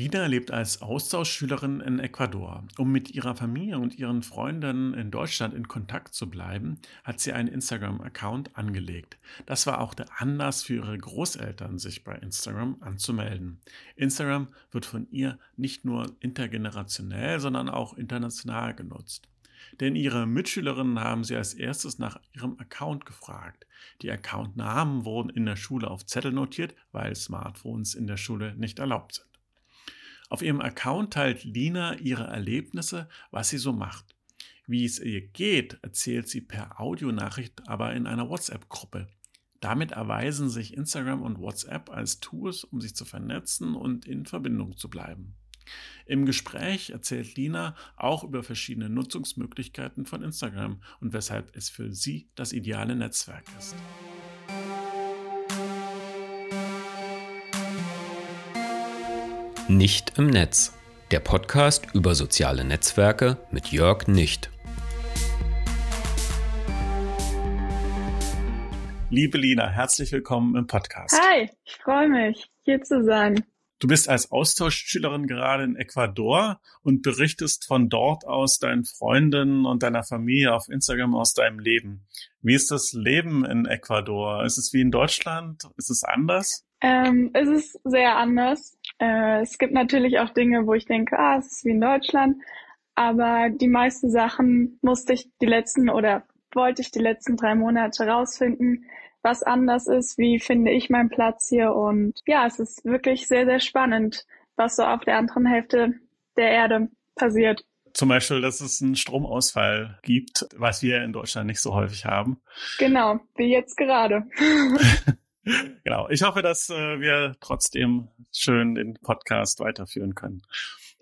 Lina lebt als Austauschschülerin in Ecuador. Um mit ihrer Familie und ihren Freunden in Deutschland in Kontakt zu bleiben, hat sie einen Instagram-Account angelegt. Das war auch der Anlass für ihre Großeltern, sich bei Instagram anzumelden. Instagram wird von ihr nicht nur intergenerationell, sondern auch international genutzt. Denn ihre Mitschülerinnen haben sie als erstes nach ihrem Account gefragt. Die Accountnamen wurden in der Schule auf Zettel notiert, weil Smartphones in der Schule nicht erlaubt sind. Auf ihrem Account teilt Lina ihre Erlebnisse, was sie so macht. Wie es ihr geht, erzählt sie per Audionachricht, aber in einer WhatsApp-Gruppe. Damit erweisen sich Instagram und WhatsApp als Tools, um sich zu vernetzen und in Verbindung zu bleiben. Im Gespräch erzählt Lina auch über verschiedene Nutzungsmöglichkeiten von Instagram und weshalb es für sie das ideale Netzwerk ist. Nicht im Netz. Der Podcast über soziale Netzwerke mit Jörg Nicht. Liebe Lina, herzlich willkommen im Podcast. Hi, ich freue mich, hier zu sein. Du bist als Austauschschülerin gerade in Ecuador und berichtest von dort aus deinen Freundinnen und deiner Familie auf Instagram aus deinem Leben. Wie ist das Leben in Ecuador? Ist es wie in Deutschland? Ist es anders? Ähm, es ist sehr anders. Äh, es gibt natürlich auch Dinge, wo ich denke, ah, es ist wie in Deutschland. Aber die meisten Sachen musste ich die letzten oder wollte ich die letzten drei Monate rausfinden, was anders ist, wie finde ich meinen Platz hier. Und ja, es ist wirklich sehr, sehr spannend, was so auf der anderen Hälfte der Erde passiert. Zum Beispiel, dass es einen Stromausfall gibt, was wir in Deutschland nicht so häufig haben. Genau, wie jetzt gerade. genau. Ich hoffe, dass äh, wir trotzdem schön den Podcast weiterführen können.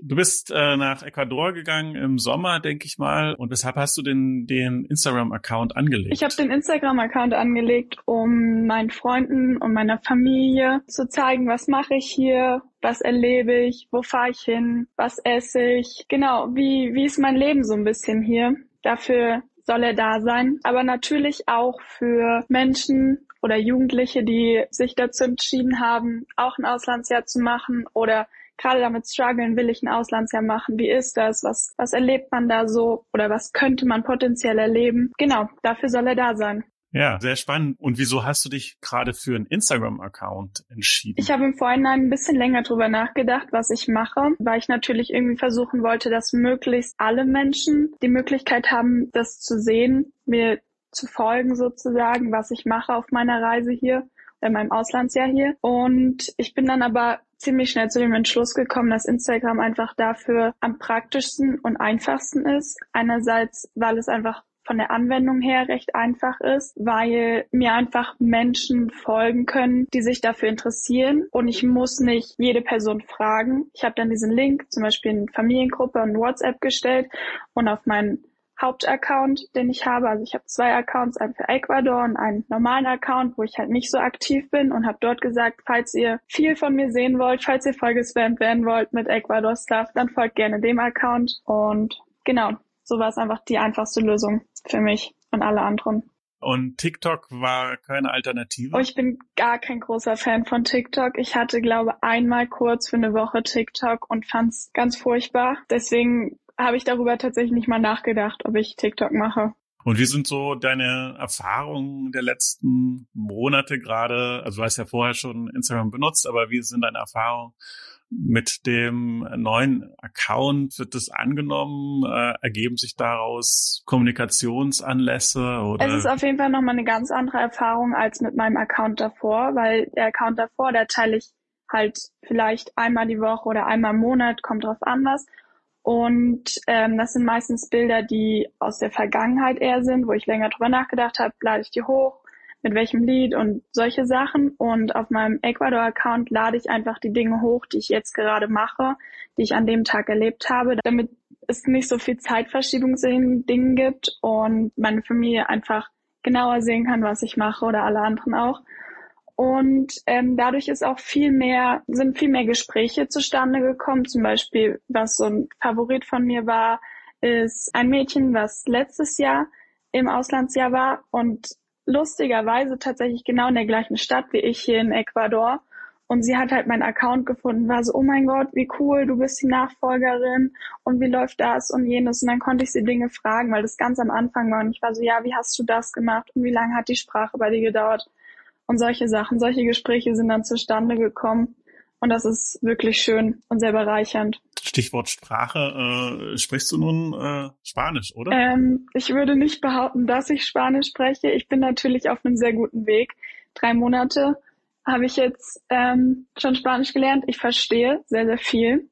Du bist äh, nach Ecuador gegangen im Sommer, denke ich mal. Und weshalb hast du den, den Instagram-Account angelegt? Ich habe den Instagram-Account angelegt, um meinen Freunden und meiner Familie zu zeigen, was mache ich hier, was erlebe ich, wo fahre ich hin, was esse ich. Genau, wie, wie ist mein Leben so ein bisschen hier. Dafür soll er da sein. Aber natürlich auch für Menschen, oder Jugendliche, die sich dazu entschieden haben, auch ein Auslandsjahr zu machen oder gerade damit strugglen, will ich ein Auslandsjahr machen? Wie ist das? Was, was erlebt man da so? Oder was könnte man potenziell erleben? Genau, dafür soll er da sein. Ja, sehr spannend. Und wieso hast du dich gerade für einen Instagram-Account entschieden? Ich habe im Vorhinein ein bisschen länger drüber nachgedacht, was ich mache, weil ich natürlich irgendwie versuchen wollte, dass möglichst alle Menschen die Möglichkeit haben, das zu sehen, mir zu folgen sozusagen, was ich mache auf meiner Reise hier, in meinem Auslandsjahr hier. Und ich bin dann aber ziemlich schnell zu dem Entschluss gekommen, dass Instagram einfach dafür am praktischsten und einfachsten ist. Einerseits, weil es einfach von der Anwendung her recht einfach ist, weil mir einfach Menschen folgen können, die sich dafür interessieren und ich muss nicht jede Person fragen. Ich habe dann diesen Link, zum Beispiel in Familiengruppe und WhatsApp gestellt und auf meinen Hauptaccount, den ich habe. Also ich habe zwei Accounts, einen für Ecuador und einen normalen Account, wo ich halt nicht so aktiv bin und habe dort gesagt, falls ihr viel von mir sehen wollt, falls ihr vollgespammt werden wollt mit Ecuador Stuff, dann folgt gerne dem Account. Und genau, so war es einfach die einfachste Lösung für mich und alle anderen. Und TikTok war keine Alternative? Oh, ich bin gar kein großer Fan von TikTok. Ich hatte, glaube einmal kurz für eine Woche TikTok und fand es ganz furchtbar. Deswegen habe ich darüber tatsächlich nicht mal nachgedacht, ob ich TikTok mache. Und wie sind so deine Erfahrungen der letzten Monate gerade? Also du hast ja vorher schon Instagram benutzt, aber wie sind deine Erfahrungen mit dem neuen Account? Wird das angenommen? Äh, ergeben sich daraus Kommunikationsanlässe? Oder? Es ist auf jeden Fall nochmal eine ganz andere Erfahrung als mit meinem Account davor, weil der Account davor, da teile ich halt vielleicht einmal die Woche oder einmal im Monat, kommt drauf an was. Und ähm, das sind meistens Bilder, die aus der Vergangenheit eher sind, wo ich länger drüber nachgedacht habe, lade ich die hoch, mit welchem Lied und solche Sachen. Und auf meinem Ecuador-Account lade ich einfach die Dinge hoch, die ich jetzt gerade mache, die ich an dem Tag erlebt habe, damit es nicht so viel Zeitverschiebung zu den Dingen gibt und meine Familie einfach genauer sehen kann, was ich mache oder alle anderen auch. Und ähm, dadurch ist auch viel mehr, sind viel mehr Gespräche zustande gekommen. Zum Beispiel, was so ein Favorit von mir war, ist ein Mädchen, was letztes Jahr im Auslandsjahr war und lustigerweise tatsächlich genau in der gleichen Stadt wie ich hier in Ecuador. Und sie hat halt meinen Account gefunden, war so, oh mein Gott, wie cool, du bist die Nachfolgerin und wie läuft das und jenes. Und dann konnte ich sie Dinge fragen, weil das ganz am Anfang war. Und ich war so, ja, wie hast du das gemacht und wie lange hat die Sprache bei dir gedauert? Und solche Sachen, solche Gespräche sind dann zustande gekommen. Und das ist wirklich schön und sehr bereichernd. Stichwort Sprache, äh, sprichst du nun äh, Spanisch, oder? Ähm, ich würde nicht behaupten, dass ich Spanisch spreche. Ich bin natürlich auf einem sehr guten Weg. Drei Monate habe ich jetzt ähm, schon Spanisch gelernt. Ich verstehe sehr, sehr viel,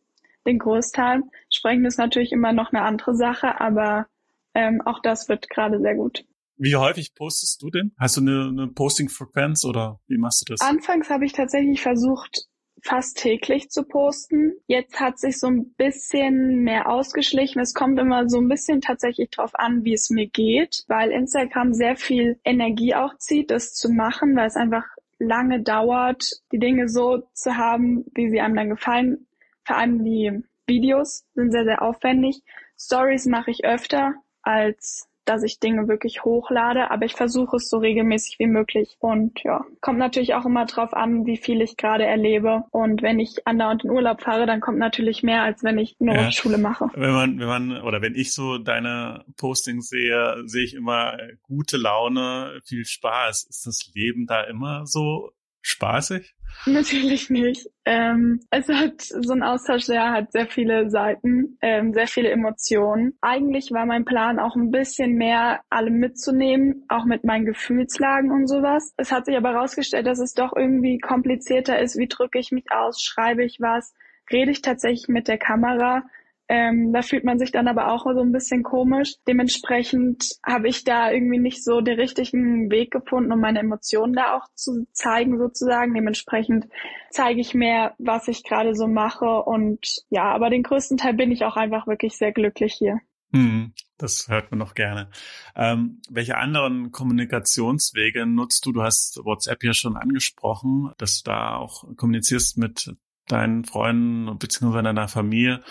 den Großteil. Sprechen ist natürlich immer noch eine andere Sache, aber ähm, auch das wird gerade sehr gut. Wie häufig postest du denn? Hast du eine, eine Posting-Frequenz oder wie machst du das? Anfangs habe ich tatsächlich versucht, fast täglich zu posten. Jetzt hat sich so ein bisschen mehr ausgeschlichen. Es kommt immer so ein bisschen tatsächlich drauf an, wie es mir geht, weil Instagram sehr viel Energie auch zieht, das zu machen, weil es einfach lange dauert, die Dinge so zu haben, wie sie einem dann gefallen. Vor allem die Videos sind sehr, sehr aufwendig. Stories mache ich öfter als dass ich Dinge wirklich hochlade, aber ich versuche es so regelmäßig wie möglich. Und ja, kommt natürlich auch immer drauf an, wie viel ich gerade erlebe. Und wenn ich andauernd in Urlaub fahre, dann kommt natürlich mehr, als wenn ich nur ja. Schule mache. Wenn man, wenn man, oder wenn ich so deine Postings sehe, sehe ich immer gute Laune, viel Spaß. Ist das Leben da immer so spaßig? Natürlich nicht. Ähm, es hat so ein Austausch, der hat sehr viele Seiten, ähm, sehr viele Emotionen. Eigentlich war mein Plan auch ein bisschen mehr alle mitzunehmen, auch mit meinen Gefühlslagen und sowas. Es hat sich aber herausgestellt, dass es doch irgendwie komplizierter ist. Wie drücke ich mich aus? Schreibe ich was? Rede ich tatsächlich mit der Kamera? Ähm, da fühlt man sich dann aber auch so ein bisschen komisch. Dementsprechend habe ich da irgendwie nicht so den richtigen Weg gefunden, um meine Emotionen da auch zu zeigen sozusagen. Dementsprechend zeige ich mehr, was ich gerade so mache. Und ja, aber den größten Teil bin ich auch einfach wirklich sehr glücklich hier. Hm, das hört man noch gerne. Ähm, welche anderen Kommunikationswege nutzt du? Du hast WhatsApp ja schon angesprochen, dass du da auch kommunizierst mit deinen Freunden bzw. deiner Familie,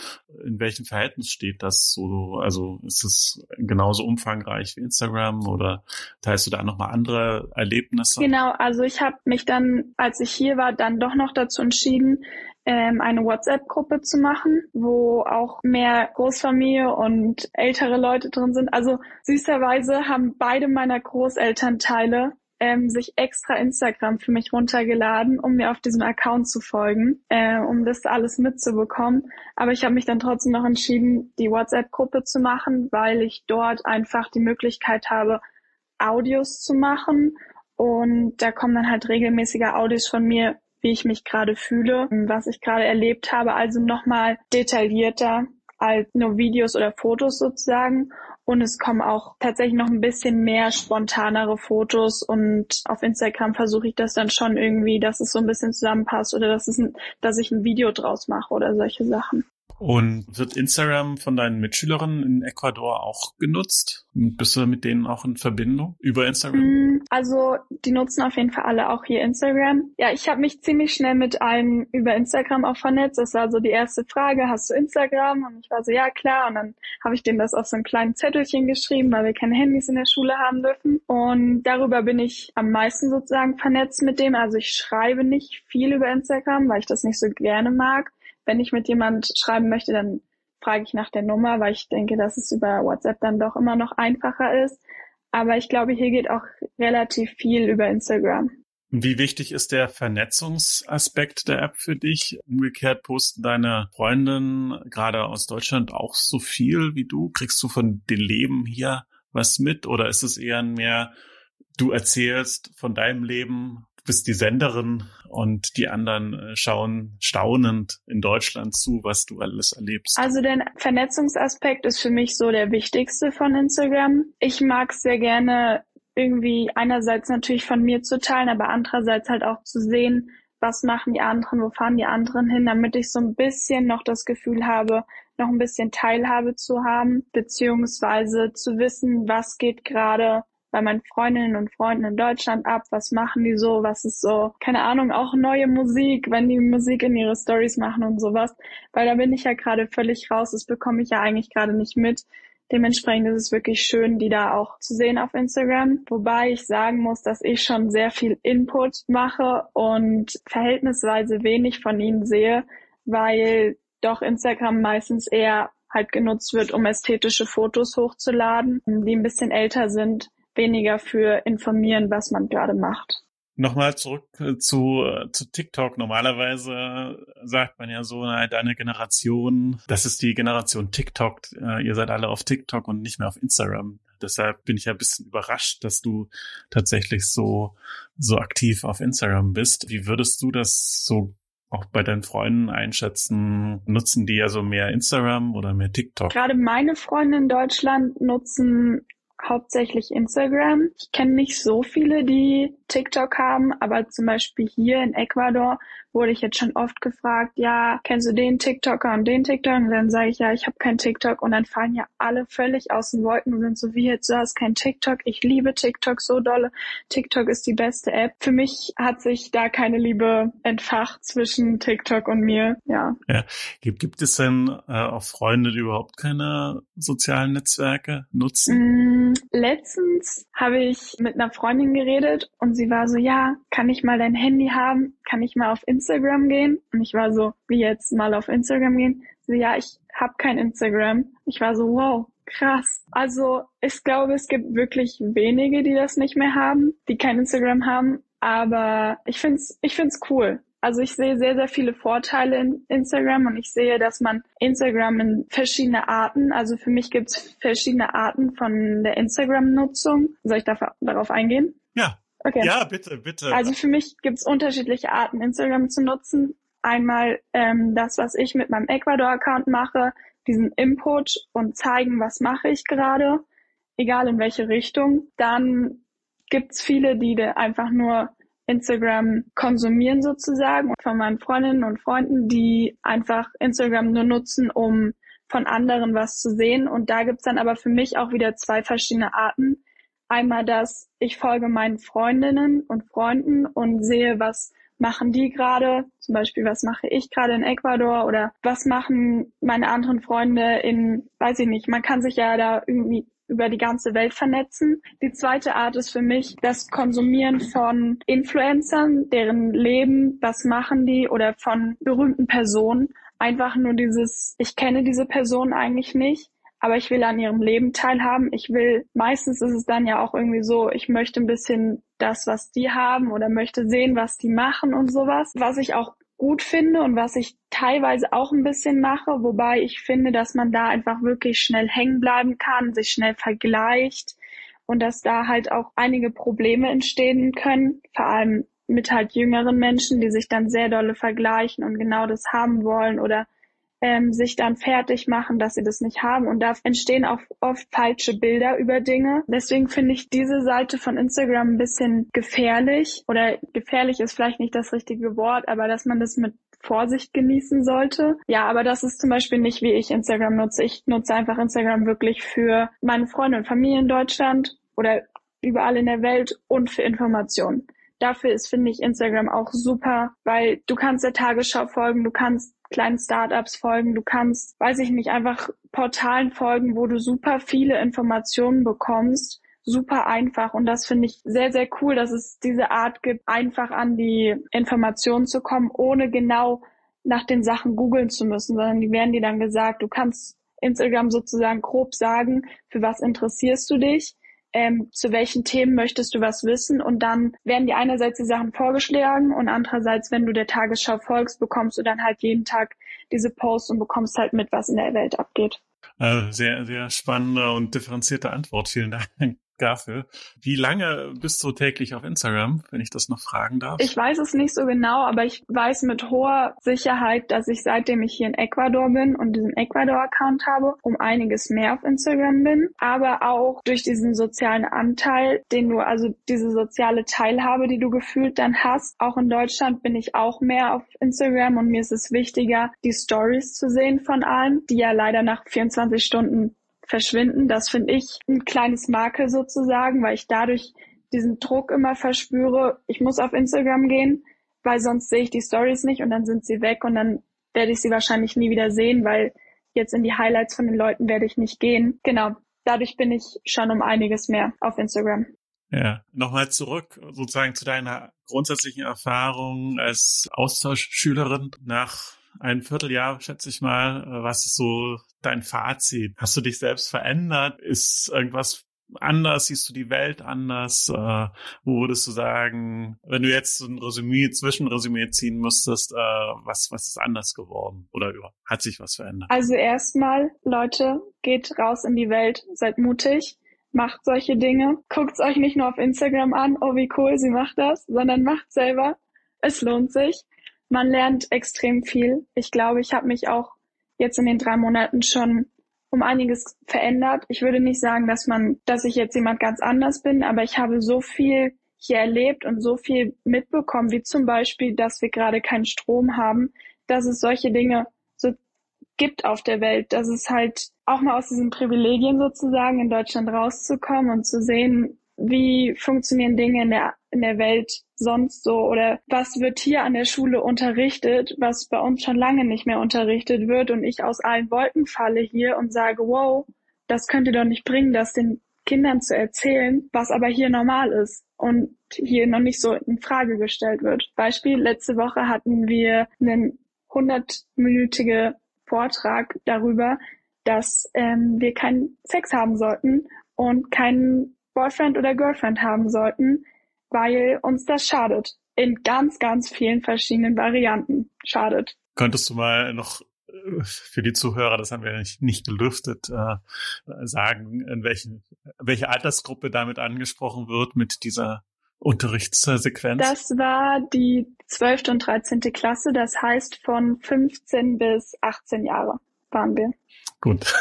in welchem Verhältnis steht das so? Also ist es genauso umfangreich wie Instagram oder teilst du da nochmal andere Erlebnisse? Genau, also ich habe mich dann, als ich hier war, dann doch noch dazu entschieden, ähm, eine WhatsApp-Gruppe zu machen, wo auch mehr Großfamilie und ältere Leute drin sind. Also süßerweise haben beide meiner Großelternteile ähm, sich extra Instagram für mich runtergeladen, um mir auf diesem Account zu folgen, äh, um das alles mitzubekommen. Aber ich habe mich dann trotzdem noch entschieden, die WhatsApp-Gruppe zu machen, weil ich dort einfach die Möglichkeit habe, Audios zu machen. Und da kommen dann halt regelmäßige Audios von mir, wie ich mich gerade fühle, was ich gerade erlebt habe. Also nochmal detaillierter als nur Videos oder Fotos sozusagen. Und es kommen auch tatsächlich noch ein bisschen mehr spontanere Fotos und auf Instagram versuche ich das dann schon irgendwie, dass es so ein bisschen zusammenpasst oder dass es dass ich ein Video draus mache oder solche Sachen. Und wird Instagram von deinen Mitschülerinnen in Ecuador auch genutzt? Bist du mit denen auch in Verbindung über Instagram? Mm, also die nutzen auf jeden Fall alle auch hier Instagram. Ja, ich habe mich ziemlich schnell mit allen über Instagram auch vernetzt. Das war so die erste Frage, hast du Instagram? Und ich war so, ja klar. Und dann habe ich denen das auf so ein kleines Zettelchen geschrieben, weil wir keine Handys in der Schule haben dürfen. Und darüber bin ich am meisten sozusagen vernetzt mit dem. Also ich schreibe nicht viel über Instagram, weil ich das nicht so gerne mag wenn ich mit jemand schreiben möchte, dann frage ich nach der Nummer, weil ich denke, dass es über WhatsApp dann doch immer noch einfacher ist. Aber ich glaube, hier geht auch relativ viel über Instagram. Wie wichtig ist der Vernetzungsaspekt der App für dich? Umgekehrt posten deine Freundinnen gerade aus Deutschland auch so viel wie du? Kriegst du von dem Leben hier was mit? Oder ist es eher mehr, du erzählst von deinem Leben bist die Senderin und die anderen äh, schauen staunend in Deutschland zu, was du alles erlebst. Also der Vernetzungsaspekt ist für mich so der wichtigste von Instagram. Ich mag es sehr gerne irgendwie einerseits natürlich von mir zu teilen, aber andererseits halt auch zu sehen, was machen die anderen, wo fahren die anderen hin, damit ich so ein bisschen noch das Gefühl habe, noch ein bisschen Teilhabe zu haben, beziehungsweise zu wissen, was geht gerade bei meinen Freundinnen und Freunden in Deutschland ab? Was machen die so? Was ist so, keine Ahnung, auch neue Musik, wenn die Musik in ihre Stories machen und sowas. Weil da bin ich ja gerade völlig raus. Das bekomme ich ja eigentlich gerade nicht mit. Dementsprechend ist es wirklich schön, die da auch zu sehen auf Instagram. Wobei ich sagen muss, dass ich schon sehr viel Input mache und verhältnisweise wenig von ihnen sehe, weil doch Instagram meistens eher halt genutzt wird, um ästhetische Fotos hochzuladen, die ein bisschen älter sind, weniger für informieren, was man gerade macht. Nochmal zurück äh, zu, äh, zu TikTok. Normalerweise sagt man ja so, na, deine Generation, das ist die Generation TikTok. Äh, ihr seid alle auf TikTok und nicht mehr auf Instagram. Deshalb bin ich ja ein bisschen überrascht, dass du tatsächlich so, so aktiv auf Instagram bist. Wie würdest du das so auch bei deinen Freunden einschätzen? Nutzen die also mehr Instagram oder mehr TikTok? Gerade meine Freunde in Deutschland nutzen hauptsächlich Instagram. Ich kenne nicht so viele, die TikTok haben, aber zum Beispiel hier in Ecuador wurde ich jetzt schon oft gefragt, ja, kennst du den TikToker und den TikTok? Und dann sage ich, ja, ich habe kein TikTok und dann fallen ja alle völlig aus den Wolken und sind so, wie jetzt, du hast kein TikTok. Ich liebe TikTok so dolle. TikTok ist die beste App. Für mich hat sich da keine Liebe entfacht zwischen TikTok und mir, ja. ja. Gibt, gibt es denn äh, auch Freunde, die überhaupt keine sozialen Netzwerke nutzen? Mm, letztens habe ich mit einer Freundin geredet und sie war so, ja, kann ich mal dein Handy haben? Kann ich mal auf Instagram gehen? Und ich war so, wie jetzt mal auf Instagram gehen? Sie, ja, ich habe kein Instagram. Ich war so, wow, krass. Also ich glaube, es gibt wirklich wenige, die das nicht mehr haben, die kein Instagram haben. Aber ich find's, ich find's cool. Also ich sehe sehr, sehr viele Vorteile in Instagram und ich sehe, dass man Instagram in verschiedene Arten, also für mich gibt es verschiedene Arten von der Instagram-Nutzung. Soll ich darauf eingehen? Ja. Okay. Ja, bitte, bitte. Also für mich gibt es unterschiedliche Arten, Instagram zu nutzen. Einmal ähm, das, was ich mit meinem Ecuador-Account mache, diesen Input und zeigen, was mache ich gerade, egal in welche Richtung. Dann gibt's viele, die einfach nur Instagram konsumieren sozusagen von meinen Freundinnen und Freunden, die einfach Instagram nur nutzen, um von anderen was zu sehen. Und da gibt's dann aber für mich auch wieder zwei verschiedene Arten. Einmal das, ich folge meinen Freundinnen und Freunden und sehe, was machen die gerade, zum Beispiel, was mache ich gerade in Ecuador oder was machen meine anderen Freunde in, weiß ich nicht, man kann sich ja da irgendwie über die ganze Welt vernetzen. Die zweite Art ist für mich das Konsumieren von Influencern, deren Leben, was machen die oder von berühmten Personen. Einfach nur dieses, ich kenne diese Person eigentlich nicht, aber ich will an ihrem Leben teilhaben. Ich will, meistens ist es dann ja auch irgendwie so, ich möchte ein bisschen das, was die haben oder möchte sehen, was die machen und sowas. Was ich auch gut finde und was ich teilweise auch ein bisschen mache, wobei ich finde, dass man da einfach wirklich schnell hängen bleiben kann, sich schnell vergleicht und dass da halt auch einige Probleme entstehen können, vor allem mit halt jüngeren Menschen, die sich dann sehr dolle vergleichen und genau das haben wollen oder ähm, sich dann fertig machen, dass sie das nicht haben. Und da entstehen auch oft falsche Bilder über Dinge. Deswegen finde ich diese Seite von Instagram ein bisschen gefährlich. Oder gefährlich ist vielleicht nicht das richtige Wort, aber dass man das mit Vorsicht genießen sollte. Ja, aber das ist zum Beispiel nicht, wie ich Instagram nutze. Ich nutze einfach Instagram wirklich für meine Freunde und Familie in Deutschland oder überall in der Welt und für Informationen. Dafür ist, finde ich, Instagram auch super, weil du kannst der Tagesschau folgen, du kannst kleinen Startups folgen, du kannst, weiß ich nicht, einfach Portalen folgen, wo du super viele Informationen bekommst, super einfach. Und das finde ich sehr, sehr cool, dass es diese Art gibt, einfach an die Informationen zu kommen, ohne genau nach den Sachen googeln zu müssen, sondern die werden dir dann gesagt, du kannst Instagram sozusagen grob sagen, für was interessierst du dich ähm, zu welchen Themen möchtest du was wissen und dann werden dir einerseits die Sachen vorgeschlagen und andererseits, wenn du der Tagesschau folgst, bekommst du dann halt jeden Tag diese Posts und bekommst halt mit, was in der Welt abgeht. Also sehr, sehr spannende und differenzierte Antwort. Vielen Dank dafür. Wie lange bist du täglich auf Instagram, wenn ich das noch fragen darf? Ich weiß es nicht so genau, aber ich weiß mit hoher Sicherheit, dass ich seitdem ich hier in Ecuador bin und diesen Ecuador-Account habe, um einiges mehr auf Instagram bin. Aber auch durch diesen sozialen Anteil, den du, also diese soziale Teilhabe, die du gefühlt dann hast. Auch in Deutschland bin ich auch mehr auf Instagram und mir ist es wichtiger, die Stories zu sehen von allen, die ja leider nach 24 Stunden verschwinden. Das finde ich ein kleines Makel sozusagen, weil ich dadurch diesen Druck immer verspüre, ich muss auf Instagram gehen, weil sonst sehe ich die Stories nicht und dann sind sie weg und dann werde ich sie wahrscheinlich nie wieder sehen, weil jetzt in die Highlights von den Leuten werde ich nicht gehen. Genau. Dadurch bin ich schon um einiges mehr auf Instagram. Ja, nochmal zurück sozusagen zu deiner grundsätzlichen Erfahrung als Austauschschülerin nach einem Vierteljahr, schätze ich mal. Was ist so dein Fazit? Hast du dich selbst verändert? Ist irgendwas anders? Siehst du die Welt anders? Äh, wo würdest du sagen, wenn du jetzt so ein Resümee, Zwischenresümee ziehen müsstest, äh, was, was ist anders geworden? Oder hat sich was verändert? Also erstmal, Leute, geht raus in die Welt, seid mutig, macht solche Dinge. Guckt euch nicht nur auf Instagram an, oh wie cool, sie macht das, sondern macht selber. Es lohnt sich. Man lernt extrem viel. Ich glaube, ich habe mich auch jetzt in den drei Monaten schon um einiges verändert. Ich würde nicht sagen, dass man, dass ich jetzt jemand ganz anders bin, aber ich habe so viel hier erlebt und so viel mitbekommen, wie zum Beispiel, dass wir gerade keinen Strom haben, dass es solche Dinge so gibt auf der Welt, dass es halt auch mal aus diesen Privilegien sozusagen in Deutschland rauszukommen und zu sehen, wie funktionieren Dinge in der, in der Welt sonst so oder was wird hier an der Schule unterrichtet, was bei uns schon lange nicht mehr unterrichtet wird und ich aus allen Wolken falle hier und sage, wow, das könnte doch nicht bringen, das den Kindern zu erzählen, was aber hier normal ist und hier noch nicht so in Frage gestellt wird. Beispiel, letzte Woche hatten wir einen hundertminütige Vortrag darüber, dass ähm, wir keinen Sex haben sollten und keinen Boyfriend oder Girlfriend haben sollten, weil uns das schadet. In ganz, ganz vielen verschiedenen Varianten schadet. Könntest du mal noch äh, für die Zuhörer, das haben wir nicht, nicht gelüftet, äh, sagen, in welchen, welche Altersgruppe damit angesprochen wird mit dieser Unterrichtssequenz? Das war die 12. und 13. Klasse, das heißt von 15 bis 18 Jahre waren wir. Gut.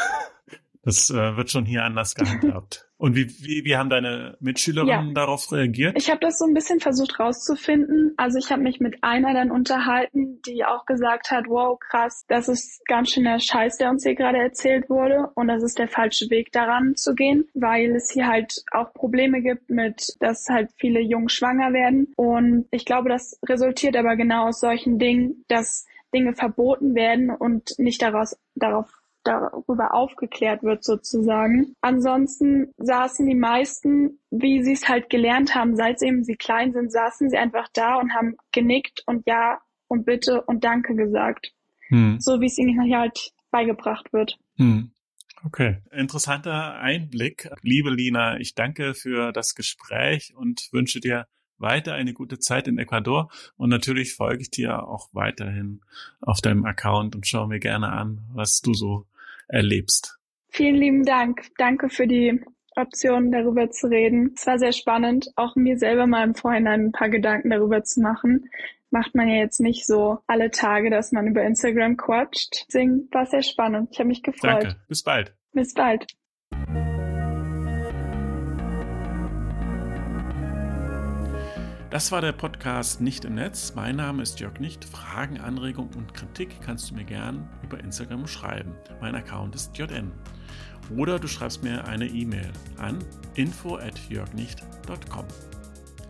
Das äh, wird schon hier anders gehandhabt. Und wie, wie, wie haben deine Mitschülerinnen ja. darauf reagiert? Ich habe das so ein bisschen versucht rauszufinden. Also ich habe mich mit einer dann unterhalten, die auch gesagt hat, wow, krass, das ist ganz schöner Scheiß, der uns hier gerade erzählt wurde. Und das ist der falsche Weg daran zu gehen, weil es hier halt auch Probleme gibt mit, dass halt viele Jungen schwanger werden. Und ich glaube, das resultiert aber genau aus solchen Dingen, dass Dinge verboten werden und nicht daraus, darauf darüber aufgeklärt wird sozusagen. Ansonsten saßen die meisten, wie sie es halt gelernt haben, seit eben sie klein sind, saßen sie einfach da und haben genickt und ja und bitte und danke gesagt. Hm. So wie es ihnen halt beigebracht wird. Hm. Okay, interessanter Einblick. Liebe Lina, ich danke für das Gespräch und wünsche dir weiter eine gute Zeit in Ecuador und natürlich folge ich dir auch weiterhin auf deinem Account und schaue mir gerne an, was du so erlebst. Vielen lieben Dank. Danke für die Option, darüber zu reden. Es war sehr spannend, auch mir selber mal im Vorhinein ein paar Gedanken darüber zu machen. Macht man ja jetzt nicht so alle Tage, dass man über Instagram quatscht. Deswegen war es sehr spannend. Ich habe mich gefreut. Danke. Bis bald. Bis bald. Das war der Podcast Nicht im Netz. Mein Name ist Jörg Nicht. Fragen, Anregungen und Kritik kannst du mir gern über Instagram schreiben. Mein Account ist JN. Oder du schreibst mir eine E-Mail an info@jörgnicht.com.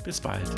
Bis bald.